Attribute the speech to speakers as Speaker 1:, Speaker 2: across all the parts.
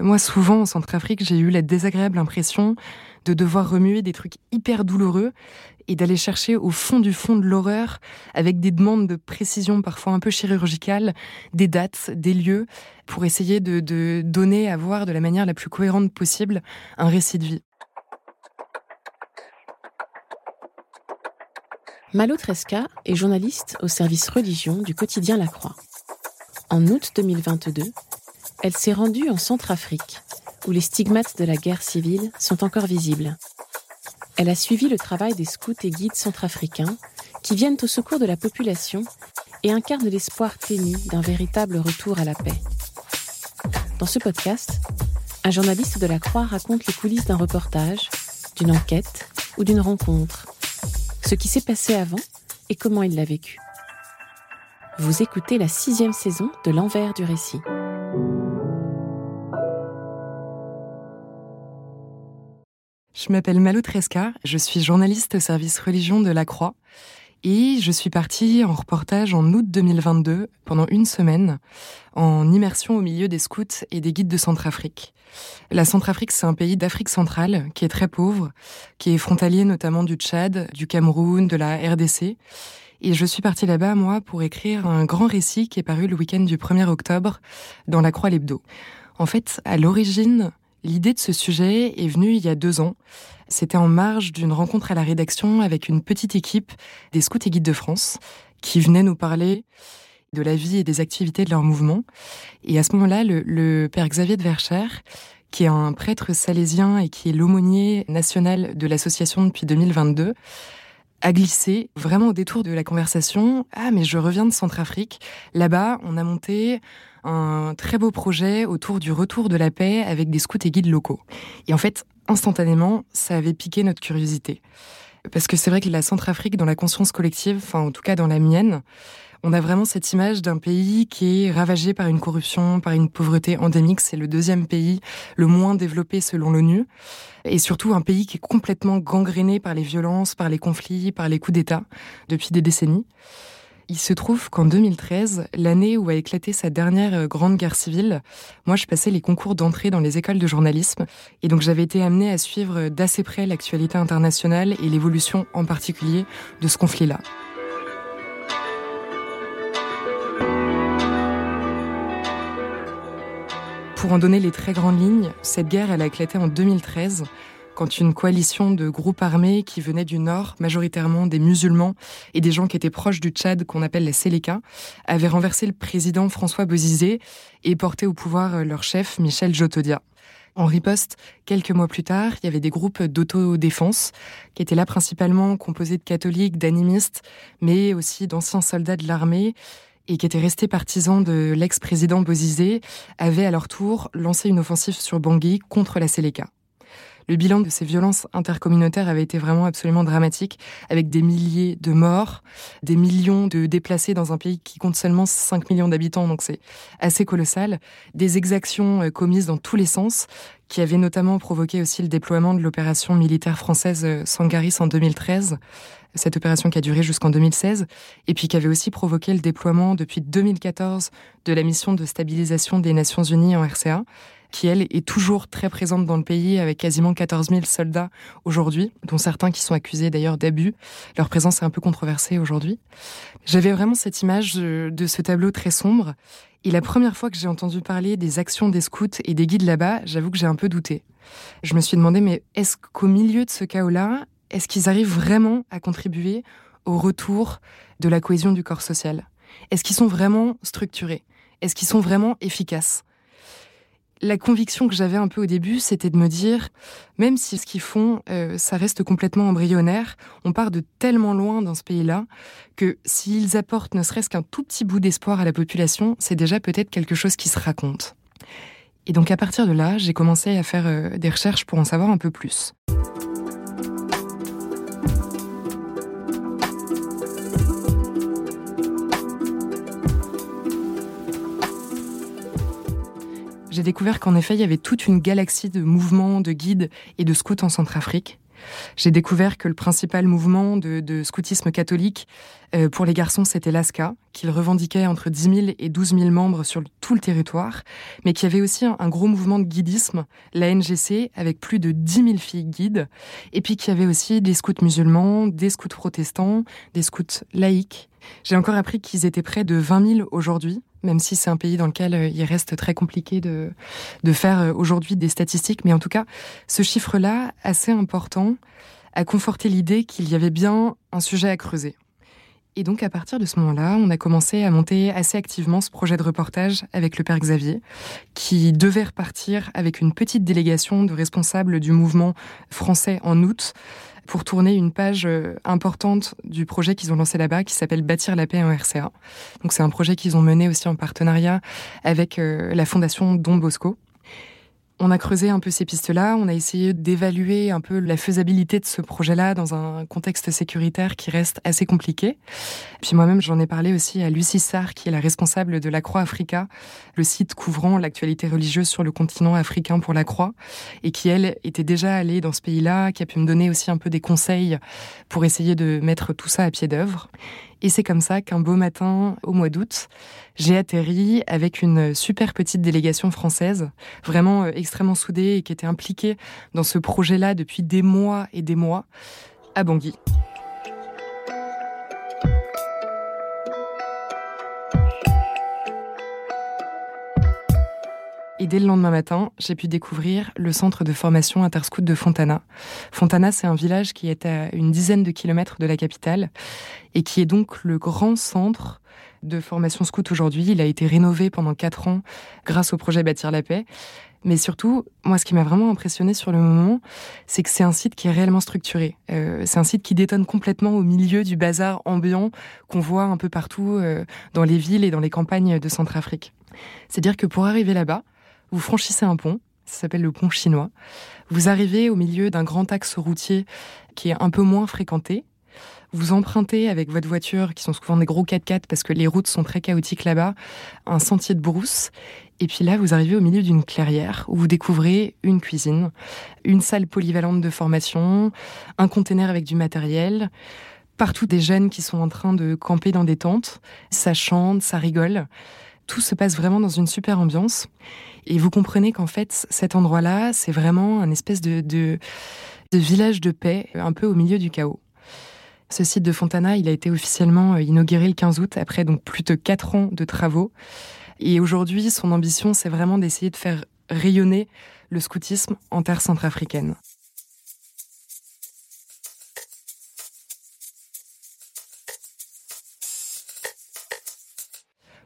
Speaker 1: Moi, souvent en Centrafrique, j'ai eu la désagréable impression de devoir remuer des trucs hyper douloureux et d'aller chercher au fond du fond de l'horreur, avec des demandes de précision parfois un peu chirurgicales, des dates, des lieux, pour essayer de, donner à voir de la manière la plus cohérente possible un récit de vie.
Speaker 2: Malo Tresca est journaliste au service religion du quotidien La Croix. En août 2022, elle s'est rendue en Centrafrique, où les stigmates de la guerre civile sont encore visibles. Elle a suivi le travail des scouts et guides centrafricains qui viennent au secours de la population et incarnent l'espoir ténu d'un véritable retour à la paix. Dans ce podcast, un journaliste de la Croix raconte les coulisses d'un reportage, d'une enquête ou d'une rencontre ce qui s'est passé avant et comment il l'a vécu. Vous écoutez la sixième saison de L'envers du récit.
Speaker 1: Je m'appelle Malo Tresca, je suis journaliste au service religion de La Croix et je suis partie en reportage en août 2022 pendant une semaine en immersion au milieu des scouts et des guides de Centrafrique. La Centrafrique, c'est un pays d'Afrique centrale qui est très pauvre, qui est frontalier notamment du Tchad, du Cameroun, de la RDC. Et je suis partie là-bas, moi, pour écrire un grand récit qui est paru le week-end du 1er octobre dans la Croix Lebdo. En fait, à l'origine, l'idée de ce sujet est venue il y a deux ans. C'était en marge d'une rencontre à la rédaction avec une petite équipe des scouts et guides de France qui venait nous parler de la vie et des activités de leur mouvement. Et à ce moment-là, le, père Xavier de Verchères, qui est un prêtre salésien et qui est l'aumônier national de l'association depuis 2022, a glissé vraiment au détour de la conversation. Ah, mais je reviens de Centrafrique. Là-bas, on a monté un très beau projet autour du retour de la paix avec des scouts et guides locaux. Et en fait, instantanément, ça avait piqué notre curiosité. Parce que c'est vrai que la Centrafrique, dans la conscience collective, enfin en tout cas dans la mienne, on a vraiment cette image d'un pays qui est ravagé par une corruption, par une pauvreté endémique. C'est le deuxième pays le moins développé selon l'ONU. Et surtout un pays qui est complètement gangréné par les violences, par les conflits, par les coups d'État depuis des décennies. Il se trouve qu'en 2013, l'année où a éclaté sa dernière euh, grande guerre civile, moi je passais les concours d'entrée dans les écoles de journalisme et donc j'avais été amenée à suivre d'assez près l'actualité internationale et l'évolution en particulier de ce conflit-là. Pour en donner les très grandes lignes, cette guerre, elle a éclaté en 2013 quand une coalition de groupes armés qui venaient du nord, majoritairement des musulmans et des gens qui étaient proches du Tchad, qu'on appelle les Séléka, avait renversé le président François Bozizé et porté au pouvoir leur chef Michel Jotodia. En riposte, quelques mois plus tard, il y avait des groupes d'autodéfense qui étaient là principalement composés de catholiques, d'animistes, mais aussi d'anciens soldats de l'armée et qui étaient restés partisans de l'ex-président Bozizé, avaient à leur tour lancé une offensive sur Bangui contre la Séléka. Le bilan de ces violences intercommunautaires avait été vraiment absolument dramatique, avec des milliers de morts, des millions de déplacés dans un pays qui compte seulement 5 millions d'habitants, donc c'est assez colossal, des exactions euh, commises dans tous les sens, qui avaient notamment provoqué aussi le déploiement de l'opération militaire française euh, Sangaris en 2013, cette opération qui a duré jusqu'en 2016, et puis qui avait aussi provoqué le déploiement depuis 2014 de la mission de stabilisation des Nations Unies en RCA, qui elle est toujours très présente dans le pays avec quasiment 14 000 soldats aujourd'hui, dont certains qui sont accusés d'ailleurs d'abus. Leur présence est un peu controversée aujourd'hui. J'avais vraiment cette image de ce tableau très sombre. Et la première fois que j'ai entendu parler des actions des scouts et des guides là-bas, j'avoue que j'ai un peu douté. Je me suis demandé, mais est-ce qu'au milieu de ce chaos-là, est-ce qu'ils arrivent vraiment à contribuer au retour de la cohésion du corps social? Est-ce qu'ils sont vraiment structurés? Est-ce qu'ils sont vraiment efficaces? La conviction que j'avais un peu au début, c'était de me dire, même si ce qu'ils font, euh, ça reste complètement embryonnaire, on part de tellement loin dans ce pays-là que s'ils apportent ne serait-ce qu'un tout petit bout d'espoir à la population, c'est déjà peut-être quelque chose qui se raconte. Et donc à partir de là, j'ai commencé à faire euh, des recherches pour en savoir un peu plus. J'ai découvert qu'en effet, il y avait toute une galaxie de mouvements, de guides et de scouts en Centrafrique. J'ai découvert que le principal mouvement de, scoutisme catholique euh, pour les garçons, c'était l'ASCA, qu'il revendiquait entre 10 000 et 12 000 membres sur tout le territoire, mais qui avait aussi un, gros mouvement de guidisme, la NGC, avec plus de 10 000 filles guides, et puis qui avait aussi des scouts musulmans, des scouts protestants, des scouts laïcs. J'ai encore appris qu'ils étaient près de 20 000 aujourd'hui, même si c'est un pays dans lequel euh, il reste très compliqué de, faire euh, aujourd'hui des statistiques. Mais en tout cas, ce chiffre-là, assez important, a conforté l'idée qu'il y avait bien un sujet à creuser. Et donc, à partir de ce moment-là, on a commencé à monter assez activement ce projet de reportage avec le père Xavier, qui devait repartir avec une petite délégation de responsables du mouvement français en août pour tourner une page euh, importante du projet qu'ils ont lancé là-bas qui s'appelle Bâtir la paix en RCA. Donc c'est un projet qu'ils ont mené aussi en partenariat avec euh, la fondation Don Bosco. On a creusé un peu ces pistes-là, on a essayé d'évaluer un peu la faisabilité de ce projet-là dans un contexte sécuritaire qui reste assez compliqué. Puis moi-même, j'en ai parlé aussi à Lucie Sarr, qui est la responsable de la Croix Africa, le site couvrant l'actualité religieuse sur le continent africain pour la Croix, et qui, elle, était déjà allée dans ce pays-là, qui a pu me donner aussi un peu des conseils pour essayer de mettre tout ça à pied d'œuvre. Et c'est comme ça qu'un beau matin, au mois d'août, j'ai atterri avec une super petite délégation française, vraiment euh, extrêmement soudée et qui était impliquée dans ce projet-là depuis des mois et des mois, à Bangui. Et dès le lendemain matin, j'ai pu découvrir le centre de formation interscout de Fontana. Fontana, c'est un village qui est à une dizaine de kilomètres de la capitale et qui est donc le grand centre de formation scout aujourd'hui. Il a été rénové pendant quatre ans grâce au projet Bâtir la paix. Mais surtout, moi, ce qui m'a vraiment impressionné sur le moment, c'est que c'est un site qui est réellement structuré. Euh, c'est un site qui détonne complètement au milieu du bazar ambiant qu'on voit un peu partout euh, dans les villes et dans les campagnes de Centrafrique. C'est-à-dire que pour arriver là-bas, vous franchissez un pont, ça s'appelle le pont chinois. Vous arrivez au milieu d'un grand axe routier qui est un peu moins fréquenté. Vous empruntez avec votre voiture, qui sont souvent des gros 4x4 parce que les routes sont très chaotiques là-bas, un sentier de brousse. Et puis là, vous arrivez au milieu d'une clairière où vous découvrez une cuisine, une salle polyvalente de formation, un container avec du matériel, partout des jeunes qui sont en train de camper dans des tentes. Ça chante, ça rigole. Tout se passe vraiment dans une super ambiance. Et vous comprenez qu'en fait, cet endroit-là, c'est vraiment un espèce de, village de paix, un peu au milieu du chaos. Ce site de Fontana, il a été officiellement euh, inauguré le 15 août, après donc plus de quatre ans de travaux. Et aujourd'hui, son ambition, c'est vraiment d'essayer de faire rayonner le scoutisme en terre centrafricaine.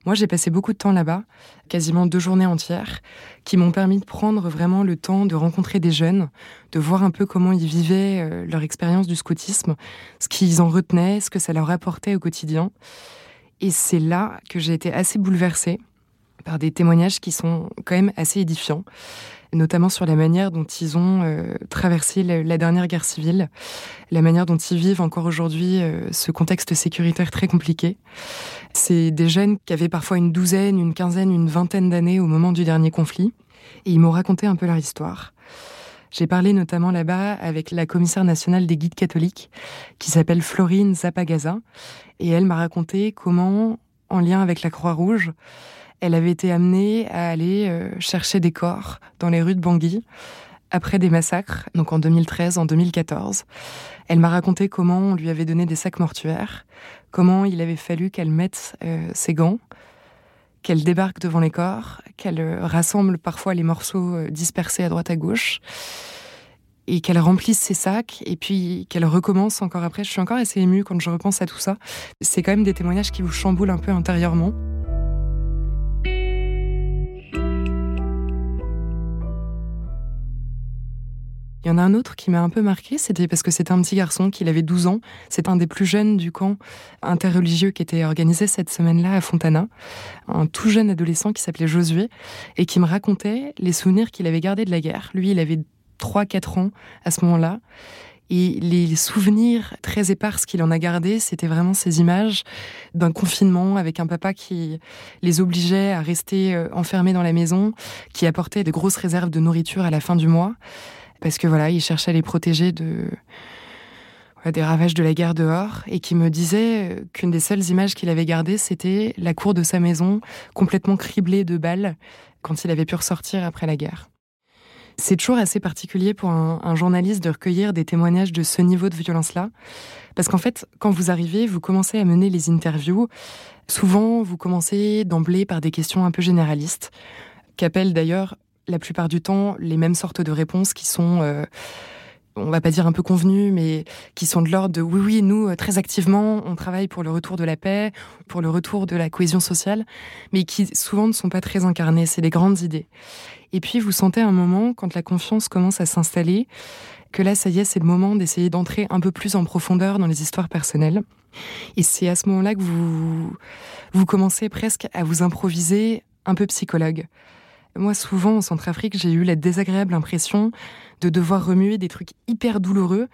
Speaker 1: Moi, j'ai passé beaucoup de temps là-bas, quasiment deux journées entières, qui m'ont permis de prendre vraiment le temps de rencontrer des jeunes, de voir un peu comment ils vivaient euh, leur expérience du scoutisme, ce qu'ils en retenaient, ce que ça leur apportait au quotidien. Et c'est là que j'ai été assez bouleversée par des témoignages qui sont quand même assez édifiants notamment sur la manière dont ils ont euh, traversé la, dernière guerre civile, la manière dont ils vivent encore aujourd'hui euh, ce contexte sécuritaire très compliqué. C'est des jeunes qui avaient parfois une douzaine, une quinzaine, une vingtaine d'années au moment du dernier conflit, et ils m'ont raconté un peu leur histoire. J'ai parlé notamment là-bas avec la commissaire nationale des guides catholiques, qui s'appelle Florine Zapagaza, et elle m'a raconté comment, en lien avec la Croix-Rouge, elle avait été amenée à aller euh, chercher des corps dans les rues de Bangui après des massacres, donc en 2013, en 2014. Elle m'a raconté comment on lui avait donné des sacs mortuaires, comment il avait fallu qu'elle mette euh, ses gants, qu'elle débarque devant les corps, qu'elle euh, rassemble parfois les morceaux dispersés à droite à gauche, et qu'elle remplisse ses sacs, et puis qu'elle recommence encore après. Je suis encore assez émue quand je repense à tout ça. C'est quand même des témoignages qui vous chamboulent un peu intérieurement. Il y en a un autre qui m'a un peu marqué, c'était parce que c'était un petit garçon, qu'il avait 12 ans. C'est un des plus jeunes du camp interreligieux qui était organisé cette semaine-là à Fontana. Un tout jeune adolescent qui s'appelait Josué et qui me racontait les souvenirs qu'il avait gardés de la guerre. Lui, il avait 3-4 ans à ce moment-là. Et les souvenirs très épars qu'il en a gardés, c'était vraiment ces images d'un confinement avec un papa qui les obligeait à rester euh, enfermés dans la maison, qui apportait de grosses réserves de nourriture à la fin du mois parce que voilà, il cherchait à les protéger de des ravages de la guerre dehors et qui me disait qu'une des seules images qu'il avait gardées, c'était la cour de sa maison complètement criblée de balles quand il avait pu ressortir après la guerre. C'est toujours assez particulier pour un, journaliste de recueillir des témoignages de ce niveau de violence-là, parce qu'en fait, quand vous arrivez, vous commencez à mener les interviews. Souvent, vous commencez d'emblée par des questions un peu généralistes, qu'appellent d'ailleurs la plupart du temps les mêmes sortes de réponses qui sont, euh, on va pas dire un peu convenues, mais qui sont de l'ordre de oui, oui, nous, euh, très activement, on travaille pour le retour de la paix, pour le retour de la cohésion sociale, mais qui souvent ne sont pas très incarnées. C'est des grandes idées. Et puis, vous sentez un moment, quand la confiance commence à s'installer, que là, ça y est, c'est le moment d'essayer d'entrer un peu plus en profondeur dans les histoires personnelles. Et c'est à ce moment-là que vous, vous commencez presque à vous improviser un peu psychologue. Moi, souvent, en Centrafrique, j'ai eu la désagréable impression de devoir remuer des trucs hyper douloureux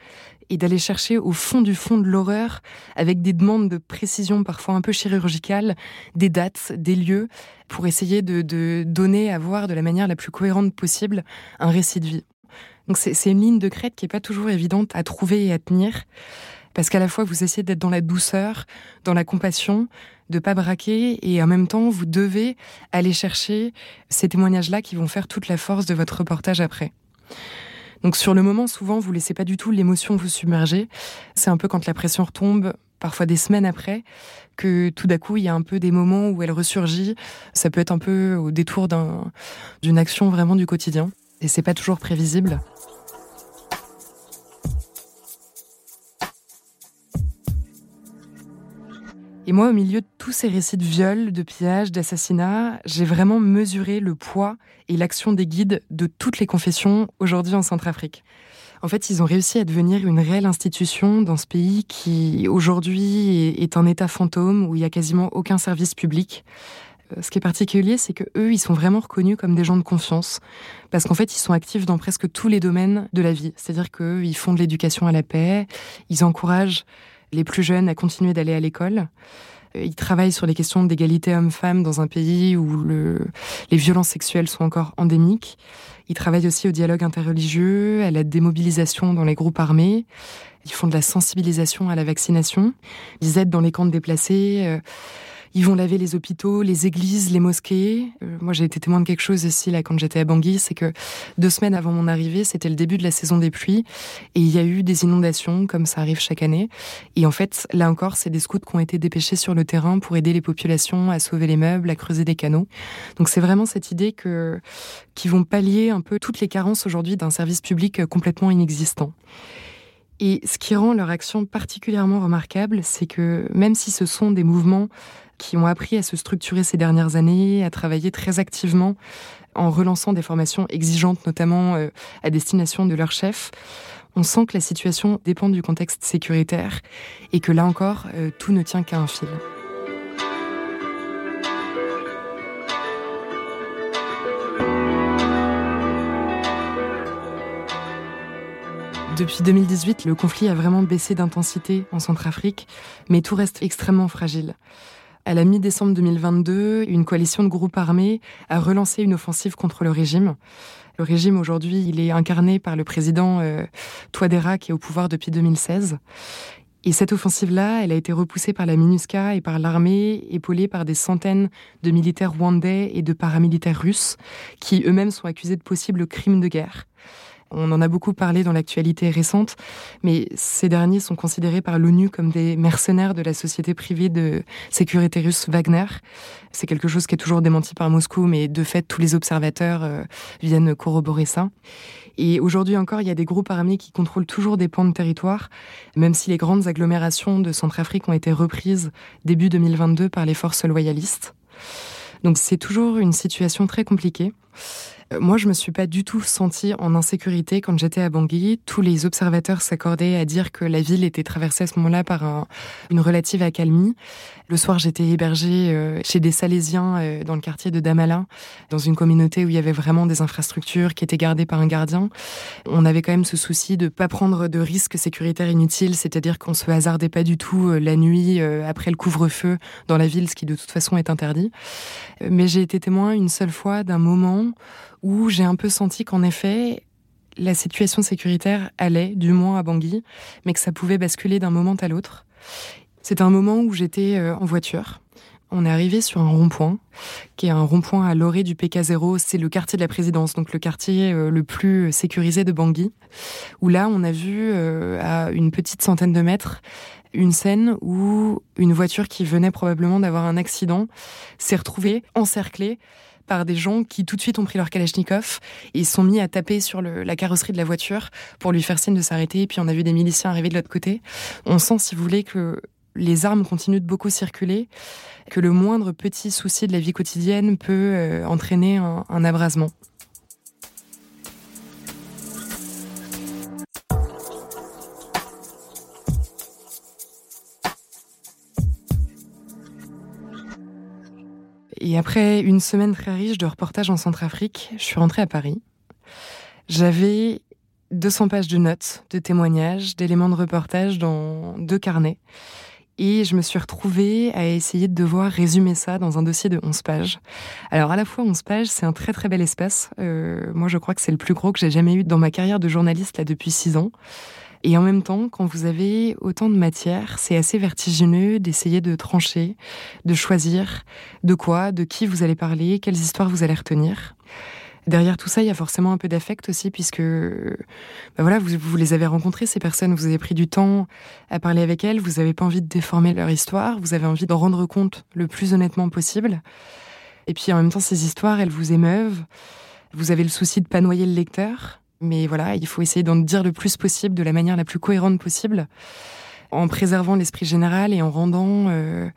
Speaker 1: et d'aller chercher au fond du fond de l'horreur, avec des demandes de précision parfois un peu chirurgicales, des dates, des lieux, pour essayer de, donner à voir de la manière la plus cohérente possible un récit de vie. Donc c'est une ligne de crête qui n'est pas toujours évidente à trouver et à tenir, parce qu'à la fois vous essayez d'être dans la douceur, dans la compassion, de pas braquer et en même temps vous devez aller chercher ces témoignages-là qui vont faire toute la force de votre reportage après. Donc sur le moment, souvent, vous laissez pas du tout l'émotion vous submerger. C'est un peu quand la pression retombe, parfois des semaines après, que tout d'un coup, il y a un peu des moments où elle ressurgit. Ça peut être un peu au détour d'une action vraiment du quotidien. Et c'est pas toujours prévisible. Et moi, au milieu de tous ces récits de viol, de pillage, d'assassinat, j'ai vraiment mesuré le poids et l'action des guides de toutes les confessions aujourd'hui en Centrafrique. En fait, ils ont réussi à devenir une réelle institution dans ce pays qui, aujourd'hui, est un état fantôme où il y a quasiment aucun service public. Euh, ce qui est particulier, c'est que eux, ils sont vraiment reconnus comme des gens de confiance, parce qu'en fait, ils sont actifs dans presque tous les domaines de la vie. C'est-à-dire qu'ils font de l'éducation à la paix, ils encouragent les plus jeunes à continuer d'aller à l'école. Euh, ils travaillent sur les questions d'égalité homme-femme dans un pays où les violences sexuelles sont encore endémiques. Ils travaillent aussi au dialogue interreligieux, à la démobilisation dans les groupes armés. Ils font de la sensibilisation à la vaccination. Ils aident dans les camps de déplacés. Ils vont laver les hôpitaux, les églises, les mosquées. Euh, moi, j'ai été témoin de quelque chose ici, là, quand j'étais à Bangui, c'est que deux semaines avant mon arrivée, c'était le début de la saison des pluies, et il y a eu des inondations, comme ça arrive chaque année. Et en fait, là encore, c'est des scouts qui ont été dépêchés sur le terrain pour aider les populations à sauver les meubles, à creuser des canaux. Donc c'est vraiment cette idée que, qui vont pallier un peu toutes les carences aujourd'hui d'un service public complètement inexistant. Et ce qui rend leur action particulièrement remarquable, c'est que même si ce sont des mouvements qui ont appris à se structurer ces dernières années, à travailler très activement en relançant des formations exigeantes, notamment euh, à destination de leurs chefs, on sent que la situation dépend du contexte sécuritaire et que là encore, euh, tout ne tient qu'à un fil. Depuis 2018, le conflit a vraiment baissé d'intensité en Centrafrique, mais tout reste extrêmement fragile. À la mi-décembre 2022, une coalition de groupes armés a relancé une offensive contre le régime. Le régime aujourd'hui, il est incarné par le président euh, qui est au pouvoir depuis 2016. Et cette offensive-là, elle a été repoussée par la MINUSCA et par l'armée, épaulée par des centaines de militaires rwandais et de paramilitaires russes, qui eux-mêmes sont accusés de possibles crimes de guerre. On en a beaucoup parlé dans l'actualité récente, mais ces derniers sont considérés par l'ONU comme des mercenaires de la société privée de sécurité russe Wagner. C'est quelque chose qui est toujours démenti par Moscou, mais de fait, tous les observateurs euh, viennent corroborer ça. Et aujourd'hui encore, il y a des groupes armés qui contrôlent toujours des pans de territoire, même si les grandes agglomérations de Centrafrique ont été reprises début 2022 par les forces loyalistes. Donc c'est toujours une situation très compliquée. Euh, moi, je me suis pas du tout sentie en insécurité quand j'étais à Bangui. Tous les observateurs s'accordaient à dire que la ville était traversée à ce moment-là par une relative accalmie. Le soir, j'étais hébergée euh, chez des Salésiens euh, dans le quartier de Damala, dans une communauté où il y avait vraiment des infrastructures qui étaient gardées par un gardien. On avait quand même ce souci de pas prendre de risques sécuritaires inutiles, c'est-à-dire qu'on se hasardait pas du tout la nuit après le couvre-feu dans la ville, ce qui de toute façon est interdit. Mais j'ai été témoin une seule fois d'un moment où j'ai un peu senti qu'en effet, la situation sécuritaire allait, du moins à Bangui, mais que ça pouvait basculer d'un moment à l'autre. C'est un moment où j'étais euh, en voiture. On est arrivé sur un rond-point, qui est un rond-point à l'orée du PK0. C'est le quartier de la présidence, donc le quartier euh, le plus sécurisé de Bangui. Où là, on a vu euh, à une petite centaine de mètres une scène où une voiture qui venait probablement d'avoir un accident s'est retrouvée encerclée par des gens qui tout de suite ont pris leur Kalachnikov et sont mis à taper sur la carrosserie de la voiture pour lui faire signe de s'arrêter. Puis on a vu des miliciens arriver de l'autre côté. On sent, si vous voulez, que les armes continuent de beaucoup circuler, que le moindre petit souci de la vie quotidienne peut euh, entraîner un abrasement. Et après une semaine très riche de reportages en Centrafrique, je suis rentrée à Paris. J'avais 200 pages de notes, de témoignages, d'éléments de reportage dans deux carnets. Et je me suis retrouvée à essayer de devoir résumer ça dans un dossier de 11 pages. Alors à la fois 11 pages, c'est un très très bel espace. Euh, moi je crois que c'est le plus gros que j'ai jamais eu dans ma carrière de journaliste là depuis 6 ans. Et en même temps, quand vous avez autant de matière, c'est assez vertigineux d'essayer de trancher, de choisir de quoi, de qui vous allez parler, quelles histoires vous allez retenir. Derrière tout ça, il y a forcément un peu d'affect aussi, puisque ben voilà, vous, vous, les avez rencontrées, ces personnes, vous avez pris du temps à parler avec elles, vous n'avez pas envie de déformer leur histoire, vous avez envie d'en rendre compte le plus honnêtement possible. Et puis en même temps, ces histoires, elles vous émeuvent. Vous avez le souci de pas noyer le lecteur. Mais voilà, il faut essayer d'en dire le plus possible de la manière la plus cohérente possible en préservant l'esprit général et en rendant euh,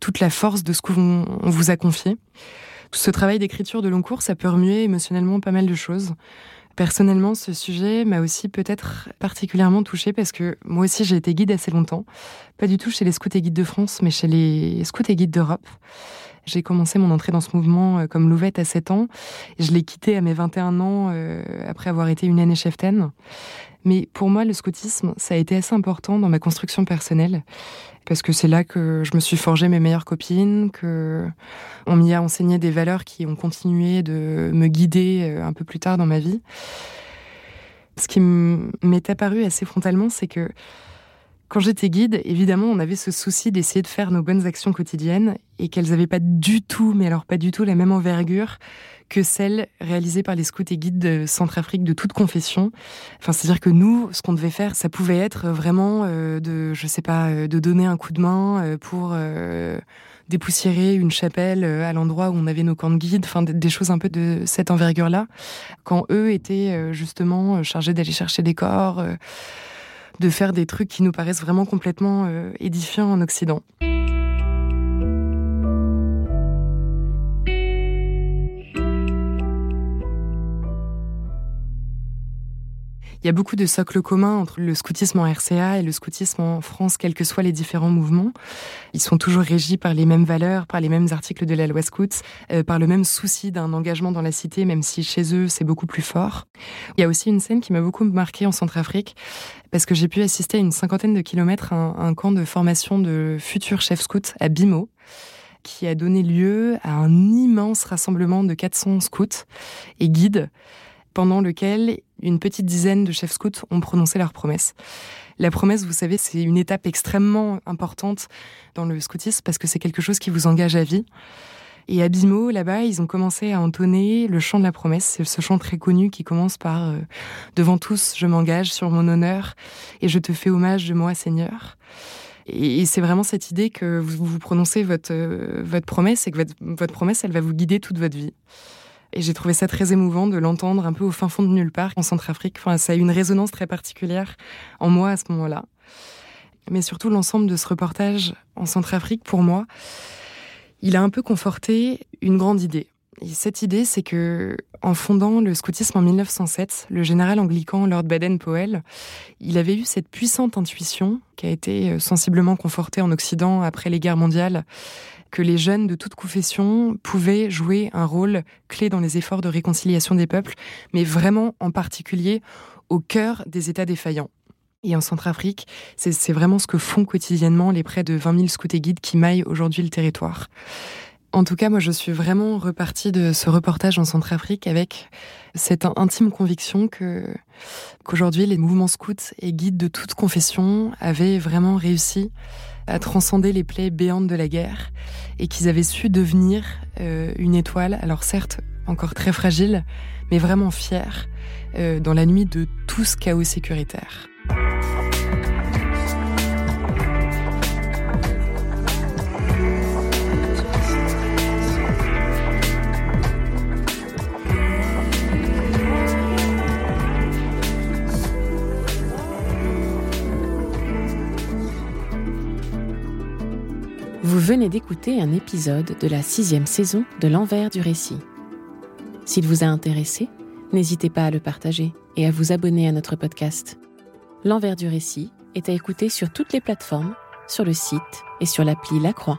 Speaker 1: toute la force de ce qu'on vous a confié. Ce travail d'écriture de long cours, ça peut remuer émotionnellement pas mal de choses. Personnellement, ce sujet m'a aussi peut-être particulièrement touchée parce que moi aussi j'ai été guide assez longtemps. Pas du tout chez les scouts et guides de France, mais chez les scouts et guides d'Europe. J'ai commencé mon entrée dans ce mouvement euh, comme louvette à 7 ans. Je l'ai quitté à mes 21 ans euh, après avoir été une année cheftaine. Mais pour moi, le scoutisme, ça a été assez important dans ma construction personnelle parce que c'est là que je me suis forgé mes meilleures copines, que on m'y a enseigné des valeurs qui ont continué de me guider euh, un peu plus tard dans ma vie. Ce qui m'est apparu assez frontalement, c'est que quand j'étais guide, évidemment, on avait ce souci d'essayer de faire nos bonnes actions quotidiennes et qu'elles n'avaient pas du tout, mais alors pas du tout la même envergure que celles réalisées par les scouts et guides de Centrafrique de toute confession. Enfin, c'est-à-dire que nous, ce qu'on devait faire, ça pouvait être vraiment euh, de, je sais pas, euh, de donner un coup de main euh, pour dépoussiérer une chapelle à l'endroit où on avait nos camps de guide, enfin des choses un peu de cette envergure-là, quand eux étaient justement chargés d'aller chercher des corps de faire des trucs qui nous paraissent vraiment complètement euh, édifiants en Occident. Il y a beaucoup de socles communs entre le scoutisme en RCA et le scoutisme en France, quels que soient les différents mouvements. Ils sont toujours régis par les mêmes valeurs, par les mêmes articles de la loi scout, euh, par le même souci d'un engagement dans la cité, même si chez eux c'est beaucoup plus fort. Il y a aussi une scène qui m'a beaucoup marqué en Centrafrique, parce que j'ai pu assister à une cinquantaine de kilomètres à un, un camp de formation de futurs chefs scouts à Bimo qui a donné lieu à un immense rassemblement de 400 scouts et guides pendant lequel une petite dizaine de chefs scouts ont prononcé leur promesse. La promesse, vous savez, c'est une étape extrêmement importante dans le scoutisme parce que c'est quelque chose qui vous engage à vie. Et à Bimo, là-bas, ils ont commencé à entonner le chant de la promesse. C'est ce chant très connu qui commence par euh, Devant tous, je m'engage sur mon honneur et je te fais hommage de moi, Seigneur. Et, c'est vraiment cette idée que vous, prononcez votre, euh, votre promesse et que votre, votre promesse, elle va vous guider toute votre vie. Et j'ai trouvé ça très émouvant de l'entendre un peu au fin fond de nulle part en Centrafrique. Enfin, ça a eu une résonance très particulière en moi à ce moment-là. Mais surtout, l'ensemble de ce reportage en Centrafrique, pour moi, il a un peu conforté une grande idée. Et cette idée, c'est que, en fondant le scoutisme en 1907, le général anglican Lord Baden-Powell, il avait eu cette puissante intuition, qui a été euh, sensiblement confortée en Occident après les guerres mondiales, que les jeunes de toute confession pouvaient jouer un rôle clé dans les efforts de réconciliation des peuples, mais vraiment en particulier au cœur des États défaillants. Et en Centrafrique, c'est vraiment ce que font quotidiennement les près de 20 000 scouts et guides qui maillent aujourd'hui le territoire. En tout cas, moi, je suis vraiment repartie de ce reportage en Centrafrique avec cette intime conviction que qu'aujourd'hui, les mouvements scouts et guides de toute confession avaient vraiment réussi à transcender les plaies béantes de la guerre et qu'ils avaient su devenir euh, une étoile, alors certes encore très fragile, mais vraiment fière euh, dans la nuit de tout ce chaos sécuritaire.
Speaker 2: Venez d'écouter un épisode de la sixième saison de L'envers du récit. S'il vous a intéressé, n'hésitez pas à le partager et à vous abonner à notre podcast. L'envers du récit est à écouter sur toutes les plateformes, sur le site et sur l'appli La Croix.